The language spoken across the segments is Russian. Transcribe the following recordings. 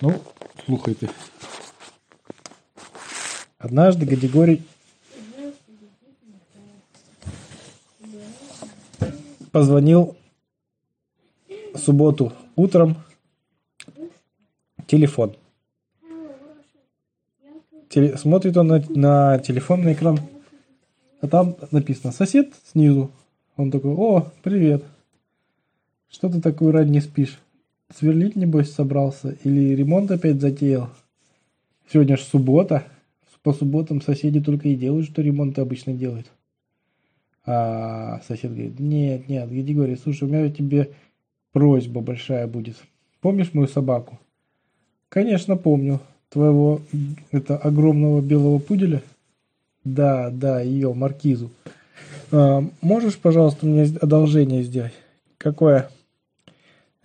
Ну, слухайте. Однажды Гадигорий позвонил в субботу утром телефон. Теле- смотрит он на, на телефон, на экран, а там написано «Сосед» снизу. Он такой «О, привет! Что ты такой рано не спишь? Сверлить, небось, собрался? Или ремонт опять затеял? Сегодня ж суббота. По субботам соседи только и делают, что ремонт обычно делают». А сосед говорит, нет, нет, Григорий, слушай, у меня тебе просьба большая будет. Помнишь мою собаку? Конечно, помню. Твоего, это, огромного белого пуделя? Да, да, ее, маркизу. А, можешь, пожалуйста, мне одолжение сделать? Какое?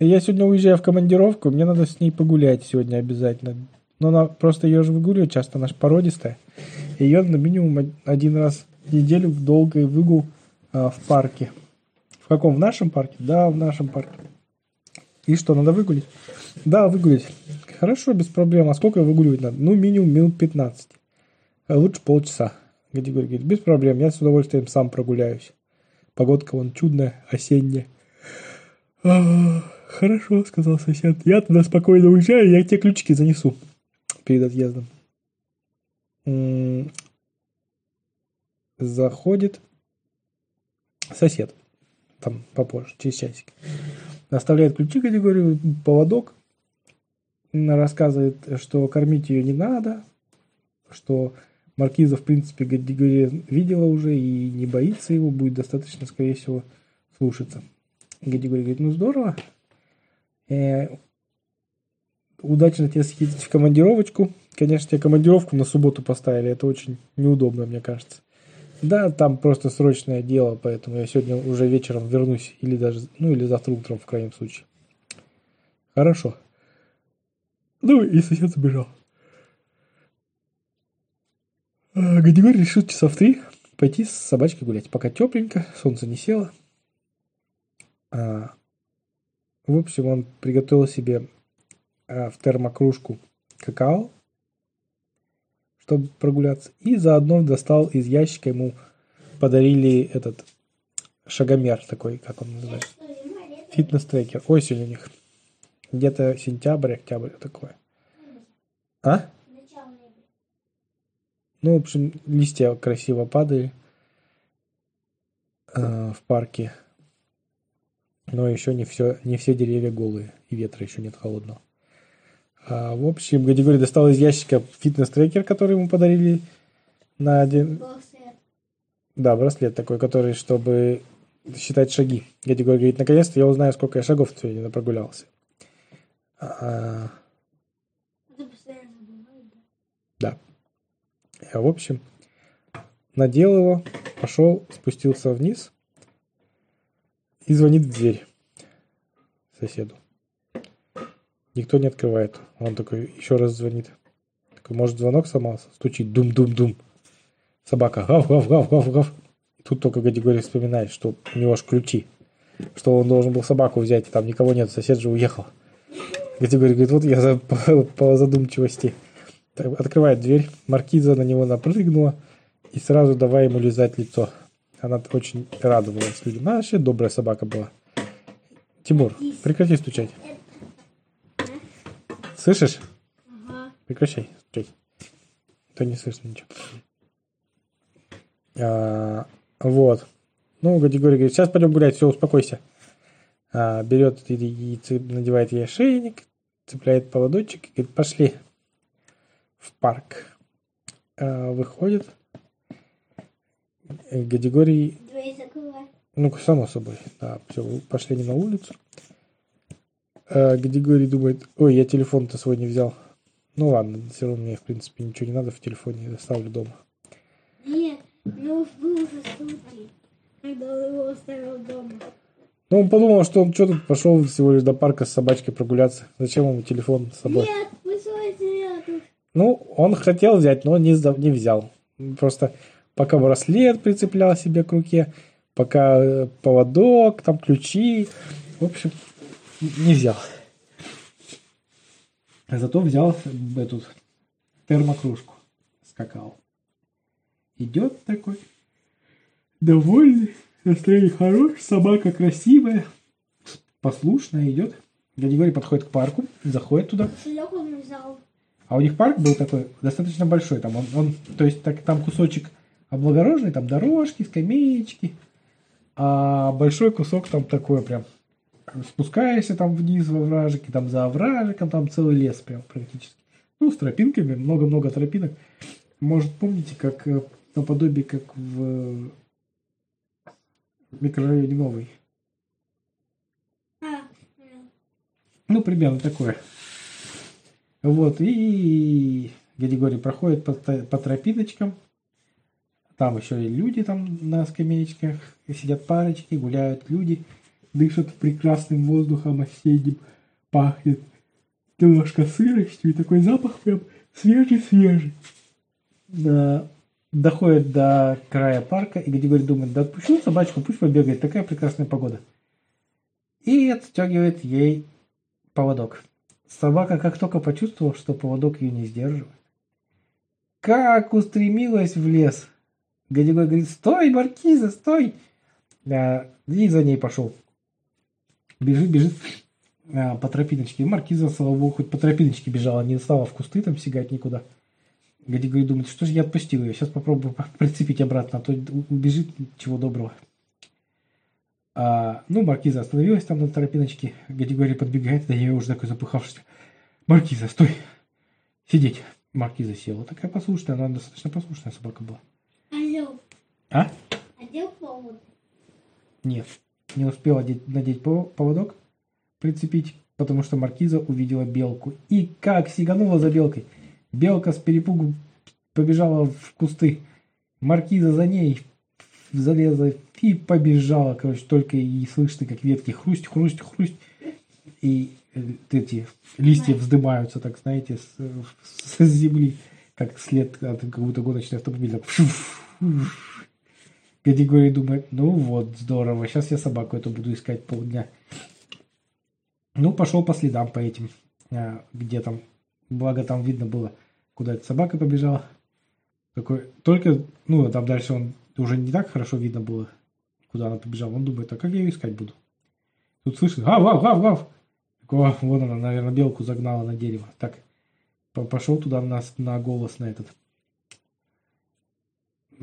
Я сегодня уезжаю в командировку, мне надо с ней погулять сегодня обязательно. Но она просто ее же выгуливает часто, она же породистая. Ее на минимум один раз в неделю в долгий выгул а, в парке. В каком? В нашем парке? Да, в нашем парке. И что, надо выгулить? Да, выгулить. Хорошо, без проблем. А сколько выгуливать надо? Ну, минимум минут 15. А лучше полчаса. Григорий говорит, без проблем, я с удовольствием сам прогуляюсь. Погодка вон чудная, осенняя. «А, хорошо, сказал сосед. Я туда спокойно уезжаю, я тебе ключики занесу перед отъездом. Заходит сосед. Там попозже, через часик. Оставляет ключи категорию, поводок. Рассказывает, что кормить ее не надо, что Маркиза, в принципе, Гадигория видела уже и не боится его, будет достаточно, скорее всего, слушаться. Гадигорий говорит, ну здорово, удачно тебе съездить в командировочку. Конечно, тебе командировку на субботу поставили, это очень неудобно, мне кажется. Да, там просто срочное дело, поэтому я сегодня уже вечером вернусь, или даже, ну, или завтра утром, в крайнем случае. Хорошо. Ну, и сосед забежал. А, Гадигорий решил часа в три пойти с собачкой гулять, пока тепленько, солнце не село. А, в общем, он приготовил себе а, в термокружку какао, чтобы прогуляться, и заодно достал из ящика ему подарили этот шагомер такой, как он называется, фитнес-трекер. Осень у них. Где-то сентябрь, октябрь такое. А? Ну, в общем, листья красиво падали э, в парке. Но еще не все, не все деревья голые, и ветра еще нет холодного. А, в общем, Гадигорий достал из ящика фитнес-трекер, который ему подарили на один... Да, браслет такой, который, чтобы считать шаги. Гадигорий говорит, наконец-то я узнаю, сколько я шагов сегодня прогулялся. А, да. да? Я, в общем, надел его, пошел, спустился вниз и звонит в дверь соседу. Никто не открывает. Он такой еще раз звонит. Такой, может, звонок сломался? Стучит, дум-дум-дум. Собака, гав-гав-гав-гав-гав. Тут только Гадигорий вспоминает, что у него аж ключи. Что он должен был собаку взять, и там никого нет, сосед же уехал. Гадигорий говорит, вот я за- по, по задумчивости. Открывает дверь, маркиза на него напрыгнула и сразу давай ему лизать лицо. Она очень радовалась людям. Она вообще добрая собака была. Тимур, прекрати стучать. Слышишь? Ага. Прекращай стучать. А То не слышно ничего. А, вот. Ну, Гадигорий говорит, сейчас пойдем гулять, все, успокойся. А, берет и, надевает ей ошейник, цепляет поводочек и говорит, пошли в парк. А, выходит. Э, Гадигорий Двери закрывай. ну, само собой, да, все, пошли они на улицу. А Гадигорий думает, ой, я телефон-то свой не взял. Ну ладно, все равно мне, в принципе, ничего не надо в телефоне, я оставлю дома. Нет, ну был уже случай, когда он его оставил дома. Ну, он подумал, что он что тут пошел всего лишь до парка с собачкой прогуляться. Зачем ему телефон с собой? Нет, мы свой тут. Ну, он хотел взять, но не, не взял. Просто пока браслет прицеплял себе к руке, пока э, поводок, там ключи. В общем, не взял. Зато взял эту термокружку с какао. Идет такой, довольный, настроение хорошее, собака красивая, послушная идет. Григорий подходит к парку, заходит туда. А у них парк был такой достаточно большой. Там он, он то есть так, там кусочек облагороженный, там дорожки, скамеечки. А большой кусок там такой прям спускаешься там вниз во вражике, там за овражиком, там целый лес прям практически. Ну, с тропинками, много-много тропинок. Может, помните, как э, наподобие, как в микрорайоне Новый. Ну, примерно такое. Вот, и Григорий проходит по, по тропиночкам. Там еще и люди там на скамеечках. Сидят парочки, гуляют люди. Дышат прекрасным воздухом осенним. Пахнет немножко сыростью. И такой запах прям свежий-свежий. Да. Доходит до края парка, и Григорий думает, да отпущу собачку, пусть побегает, такая прекрасная погода. И отстегивает ей поводок. Собака как только почувствовала, что поводок ее не сдерживает, как устремилась в лес. Гадигой говорит, стой, Маркиза, стой! И за ней пошел. Бежит, бежит а, по тропиночке. Маркиза, слава богу, хоть по тропиночке бежала, не стала в кусты там сигать никуда. Гадигой думает, что же я отпустил ее, сейчас попробую по- прицепить обратно, а то убежит чего доброго. А, ну, Маркиза остановилась там на тропиночке. Гадигорий подбегает до нее уже такой запыхавшийся. Маркиза, стой! Сидеть. Маркиза села. Такая послушная, она достаточно послушная собака была. А? Одел повод. Нет. Не успела одеть- надеть пов- поводок, прицепить, потому что Маркиза увидела белку. И как сиганула за белкой. Белка с перепугу побежала в кусты. Маркиза за ней залезла и побежала. Короче, только и слышно, как ветки хрусть, хрусть, хрусть. И э, эти листья вздымаются, так знаете, с, с земли, как след от какого-то гоночного автомобиля. Так, Категория думает, ну вот, здорово, сейчас я собаку эту буду искать полдня. Ну, пошел по следам по этим, а, где там, благо там видно было, куда эта собака побежала. Такой, только, ну, там дальше он уже не так хорошо видно было, куда она побежала. Он думает, а как я ее искать буду? Тут слышит, гав, гав, гав, гав. Такой, «О, вон она, наверное, белку загнала на дерево. Так, по- пошел туда на, на голос на этот.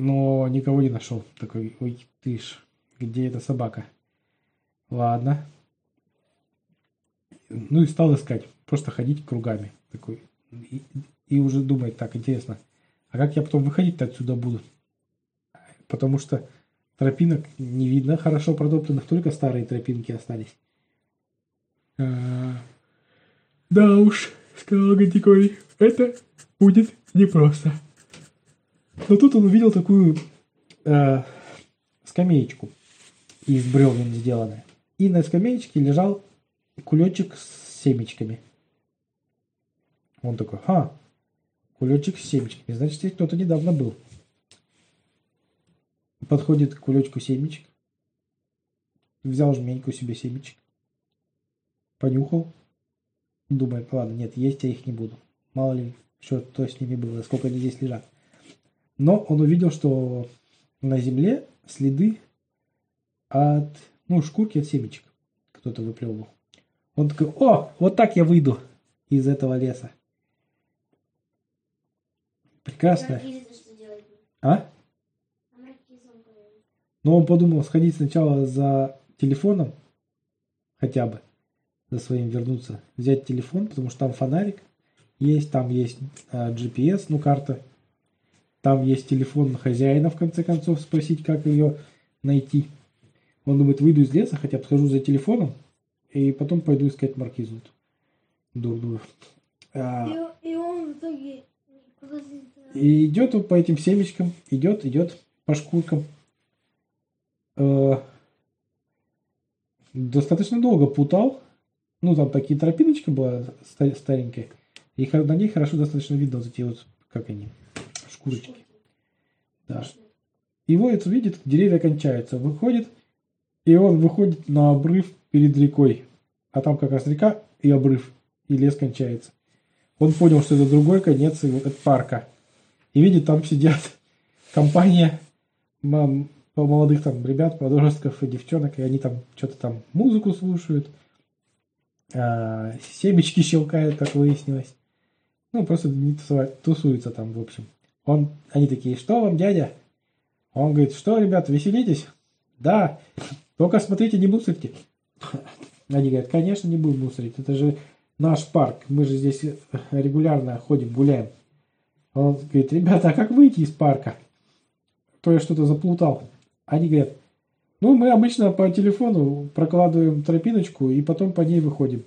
Но никого не нашел. Такой, ой, ты ж, где эта собака? Ладно. Ну и стал искать. Просто ходить кругами. Такой. И, и уже думает, так, интересно, а как я потом выходить-то отсюда буду? Потому что тропинок не видно хорошо протоптанных, только старые тропинки остались. А, Да уж, сказал Гантикорий, это будет непросто. Но тут он увидел такую э, скамеечку из бревен сделанная. И на скамеечке лежал кулечек с семечками. Он такой, ха, кулечек с семечками. Значит, здесь кто-то недавно был. Подходит к кулечку семечек. Взял жменьку себе семечек. Понюхал. Думает, ладно, нет, есть я их не буду. Мало ли, что то с ними было, сколько они здесь лежат. Но он увидел, что на земле следы от, ну, шкурки от семечек. Кто-то выплевывал. Он такой, о, вот так я выйду из этого леса. Прекрасно. А? Но он подумал сходить сначала за телефоном, хотя бы, за своим вернуться, взять телефон, потому что там фонарик есть, там есть а, GPS, ну, карта, там есть телефон хозяина, в конце концов, спросить, как ее найти. Он думает, выйду из леса, хотя бы схожу за телефоном, и потом пойду искать маркизу. Дурную. А, И, и он в итоге. И идет он по этим семечкам, идет, идет по шкуркам. Э, достаточно долго путал. Ну, там такие тропиночка была ста- старенькая. И на ней хорошо достаточно видно вот эти вот, как они, шкурочки. Да. И вот видит, деревья кончаются. Выходит, и он выходит на обрыв перед рекой. А там как раз река и обрыв, и лес кончается. Он понял, что это другой конец от парка. И видит, там сидят компания мам, молодых там ребят, подростков и девчонок, и они там что-то там музыку слушают, а, семечки щелкают, как выяснилось. Ну, просто не тусуются там, в общем. Он, они такие, что вам, дядя? Он говорит, что, ребята, веселитесь? Да, только смотрите, не мусорьте. Они говорят, конечно, не будем мусорить, это же наш парк, мы же здесь регулярно ходим, гуляем. Он говорит, ребята, а как выйти из парка? То я что-то заплутал. Они говорят, ну, мы обычно по телефону прокладываем тропиночку и потом по ней выходим.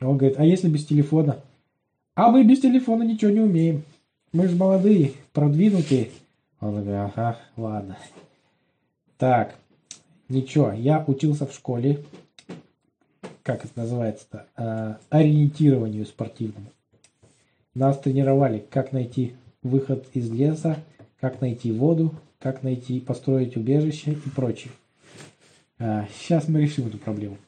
Он говорит, а если без телефона? А мы без телефона ничего не умеем. Мы же молодые, продвинутые. Он говорит, ага, ладно. Так, ничего, я учился в школе, как это называется-то, э, ориентированию спортивному. Нас тренировали, как найти выход из леса, как найти воду, как найти, построить убежище и прочее. А, Сейчас мы решим эту проблему.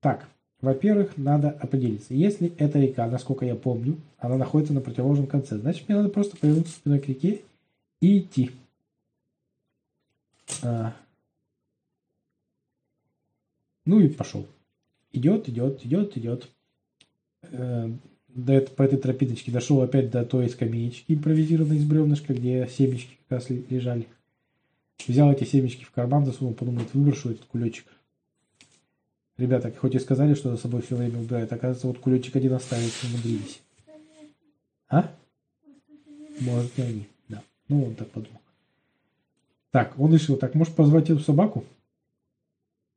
Так, во-первых, надо определиться. Если эта река, насколько я помню, она находится на противоположном конце, значит, мне надо просто повернуться спиной к реке и идти. А. Ну и пошел. Идет, идет, идет, идет. Э, до эт- по этой тропиночке дошел опять до той скамеечки импровизированной из бревнышка, где семечки как раз ли- лежали. Взял эти семечки в карман, засунул, подумал, выброшу этот кулечек. Ребята, хоть и сказали, что за собой все время убирают, оказывается, вот кулечек один оставить умудрились. А? Может, и они, да. Ну, он так подумал. Так, он решил, так, может позвать эту собаку?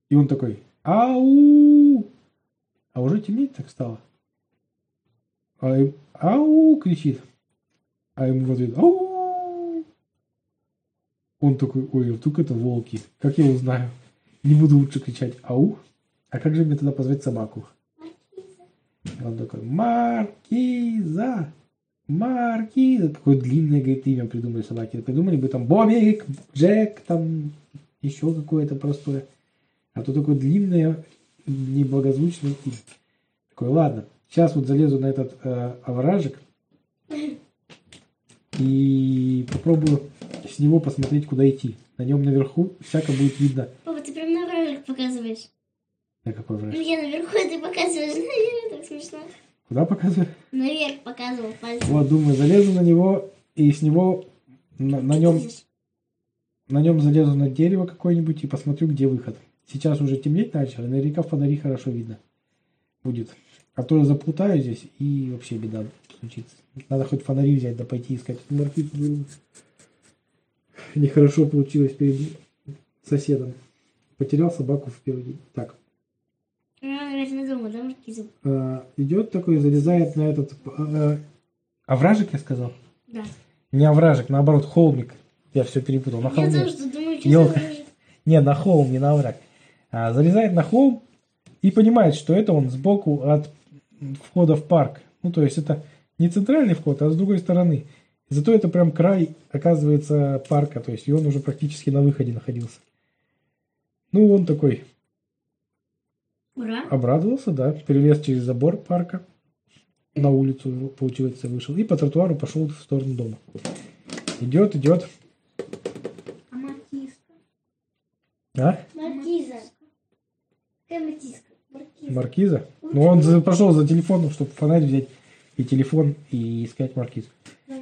И он такой, ау! А уже темнеть так стало. А им, ау, кричит. А ему в ответ, ау! Он такой, ой, а вдруг это волки. Как я узнаю? Не буду лучше кричать ау. А как же мне тогда позвать собаку? Он такой, Маркиза! Маркиза! Какое длинное, говорит, имя придумали собаки. Придумали бы там Бобик, Джек, там еще какое-то простое. А то такое длинное, неблагозвучное имя. Такой, ладно, сейчас вот залезу на этот э, овражек и попробую с него посмотреть, куда идти. На нем наверху всяко будет видно. Папа, ты прям наверх показываешь. На какой овражек? я наверху, ты показываешь наверх. Так смешно. Куда показываю? Наверх показывал пальцем. Вот, думаю, залезу на него и с него на, на нем на нем залезу на дерево какое-нибудь и посмотрю, где выход. Сейчас уже темнеть начало, наверняка фонари хорошо видно будет. А то я заплутаю здесь и вообще беда случится. Надо хоть фонари взять, да пойти искать. Маркиз беру. Нехорошо получилось перед соседом. Потерял собаку в первый день. Так, Ну, наверное, дома, да, маркизу? э, идет такой, залезает на этот... э, овражек, я сказал? Да. Не овражек, наоборот, холмик. Я все перепутал. На Я холме. тоже тут думаю, что овражек. Не, на холм, не на овраг. А, залезает на холм и понимает, что это он сбоку от входа в парк. Ну, то есть это не центральный вход, а с другой стороны. Зато это прям край, оказывается, парка. То есть и он уже практически на выходе находился. Ну, он такой Ура. обрадовался, да, перелез через забор парка, на улицу, получается, вышел. И по тротуару пошел в сторону дома. Идет, идет. А маркизка? А? Маркиза. Какая маркизка? Маркиза. Маркиза? Ну, он за- пошел за телефоном, чтобы фонарь взять и телефон и искать маркиз.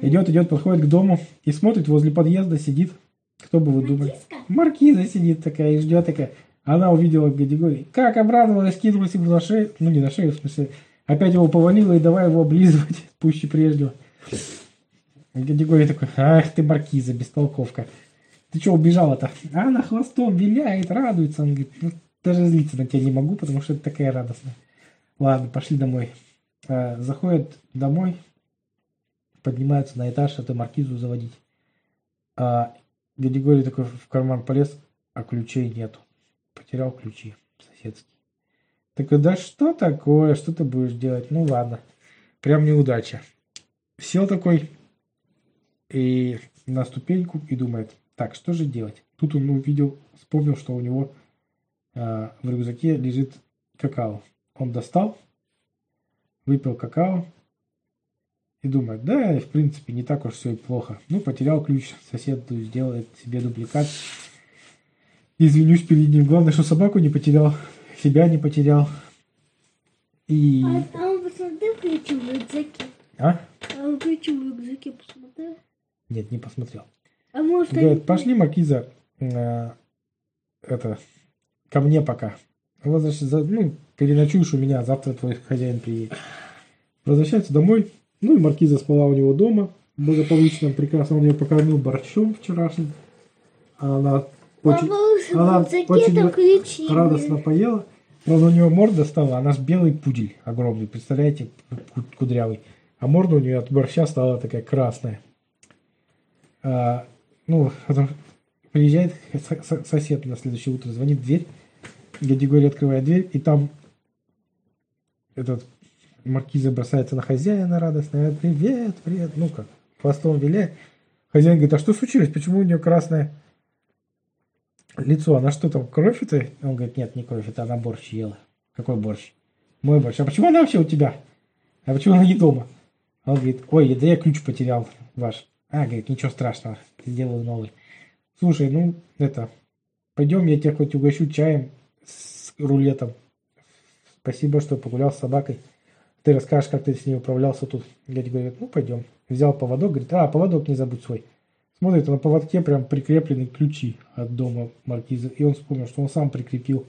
Идет, идет, подходит к дому и смотрит, возле подъезда сидит. Кто бы вы думали? Маркиза сидит такая и ждет такая. Она увидела Гадигорий. Как обрадовалась, кинулась ему на шею. Ну, не на шею, в смысле. Опять его повалила и давай его облизывать пуще прежнего. Гадигорий такой, ах ты, Маркиза, бестолковка. Ты что убежала-то? А она хвостом виляет, радуется. Он говорит, ну, даже злиться на тебя не могу, потому что это такая радостная. Ладно, пошли домой. А, заходят домой, поднимаются на этаж, эту маркизу заводить. А Григорий такой в карман полез, а ключей нету. Потерял ключи соседские. Такой, да что такое, что ты будешь делать? Ну ладно, прям неудача. Сел такой и на ступеньку и думает, так, что же делать? Тут он увидел, вспомнил, что у него а, в рюкзаке лежит какао. Он достал, выпил какао И думает, да, в принципе, не так уж все и плохо. Ну, потерял ключ, сосед сделает себе дубликат. Извинюсь перед ним. Главное, что собаку не потерял, себя не потерял. И... А, он посмотрел ключи в рюкзаке? А? А он ключи в рюкзаке посмотрел? Нет, не посмотрел. А может, Говорит, они- пошли, Маркиза, э, это, ко мне пока. Возвращ- за- ну, переночуешь у меня, завтра твой хозяин приедет. Возвращается домой, ну и Маркиза спала у него дома, благополучно, прекрасно, он ее покормил борщом вчерашним. А она очень Папа, она очень ключи. радостно поела. Правда, у него морда стала, она ж белый пудель огромный, представляете, ку- кудрявый. А морда у нее от борща стала такая красная. А, ну, приезжает со- со- сосед на следующее утро, звонит в дверь, Гадигорий открывает дверь, и там этот маркиза бросается на хозяина радостно, привет, привет, ну как, хвостом виляет. Хозяин говорит, а что случилось, почему у нее красное лицо, она что там, кровь это? Он говорит, нет, не кровь, это она борщ ела. Какой борщ? Мой борщ. А почему она вообще у тебя? А почему она не дома? Он говорит, ой, да я ключ потерял ваш. А, говорит, ничего страшного, сделаю новый. Слушай, ну, это, пойдем, я тебя хоть угощу чаем с рулетом. Спасибо, что погулял с собакой. Ты расскажешь, как ты с ней управлялся тут. Дядя говорит, ну, пойдем. Взял поводок, говорит, а, поводок не забудь свой. Смотрит, а на поводке прям прикреплены ключи от дома маркиза. И он вспомнил, что он сам прикрепил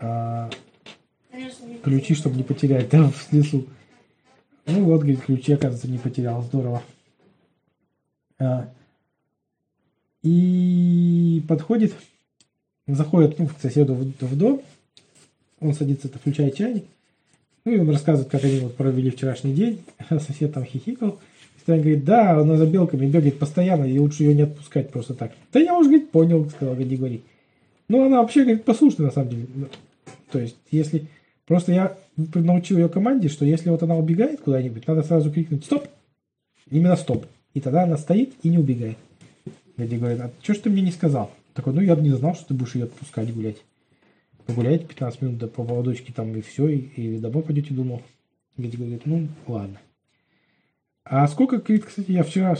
а, ключи, чтобы не потерять там в лесу. Ну вот, говорит, ключи, оказывается, не потерял. Здорово. А, и подходит, заходит ну, к соседу в, в дом, он садится, включает чайник, ну и он рассказывает, как они вот провели вчерашний день, сосед там хихикал. Стэн говорит, да, она за белками бегает постоянно, и лучше ее не отпускать просто так. Да я уже, говорит, понял, сказал Гадигорий. Ну, она вообще, говорит, послушная, на самом деле. Ну, То есть, если... Просто я научил ее команде, что если вот она убегает куда-нибудь, надо сразу крикнуть «Стоп!» Именно «Стоп!» И тогда она стоит и не убегает. Гади говорит, а что ж ты мне не сказал? Такой, ну я бы не знал, что ты будешь ее отпускать гулять. Погуляете 15 минут до по поводочке там и все, и, и домой пойдете, думал. Гади говорит, ну ладно. А сколько, кстати, я вчера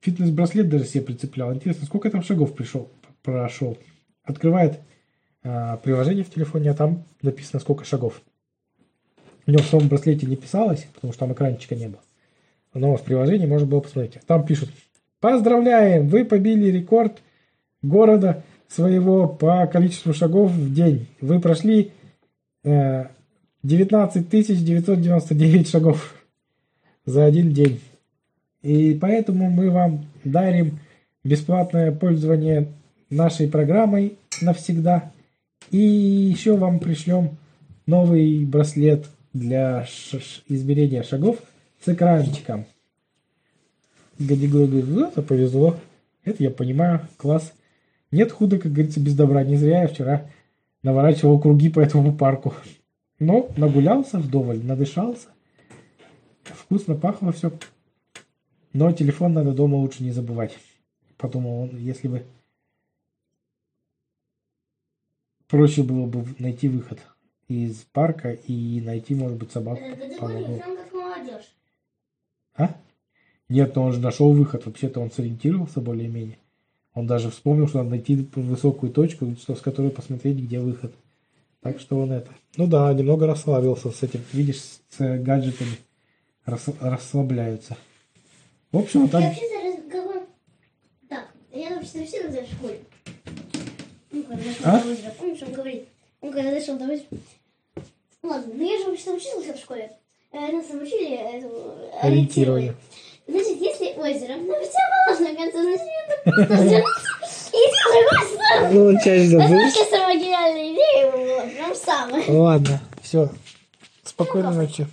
фитнес-браслет даже себе прицеплял. Интересно, сколько там шагов пришел, прошел? Открывает а, приложение в телефоне, а там написано, сколько шагов. У него в самом браслете не писалось, потому что там экранчика не было. Но в приложении можно было посмотреть. Там пишут, поздравляем, вы побили рекорд города своего по количеству шагов в день. Вы прошли э, 19 999 шагов за один день. И поэтому мы вам дарим бесплатное пользование нашей программой навсегда. И еще вам пришлем новый браслет для измерения шагов с экранчиком. Гадигой говорит, это повезло. Это я понимаю, класс. Нет худа, как говорится, без добра. Не зря я вчера наворачивал круги по этому парку. Но нагулялся вдоволь, надышался. Вкусно пахло все. Но телефон надо дома лучше не забывать. Подумал он, если бы проще было бы найти выход из парка и найти, может быть, собаку по углу. как молодежь. А? Нет, но он же нашел выход. Вообще-то он сориентировался более-менее. Он даже вспомнил, что надо найти высокую точку, что, с которой посмотреть, где выход. Так что он это... Ну да, немного расслабился с этим. Видишь, с гаджетами расслабляются. В общем, вот Я так... вообще за разговор... Так, я вообще вообще в школе. Ну, когда дошел А? до озера, помнишь, он говорит, он когда дошел до озера... Ладно, ну я же вообще учился в школе. Э, Нас там учили эту, Ориентирование. Значит, если озеро на противоположном конце, значит, надо просто развернуться и идти в другую сторону. Ну, часть Это вообще самая гениальная идея была, прям самая. Ладно, все. Спокойной ночи.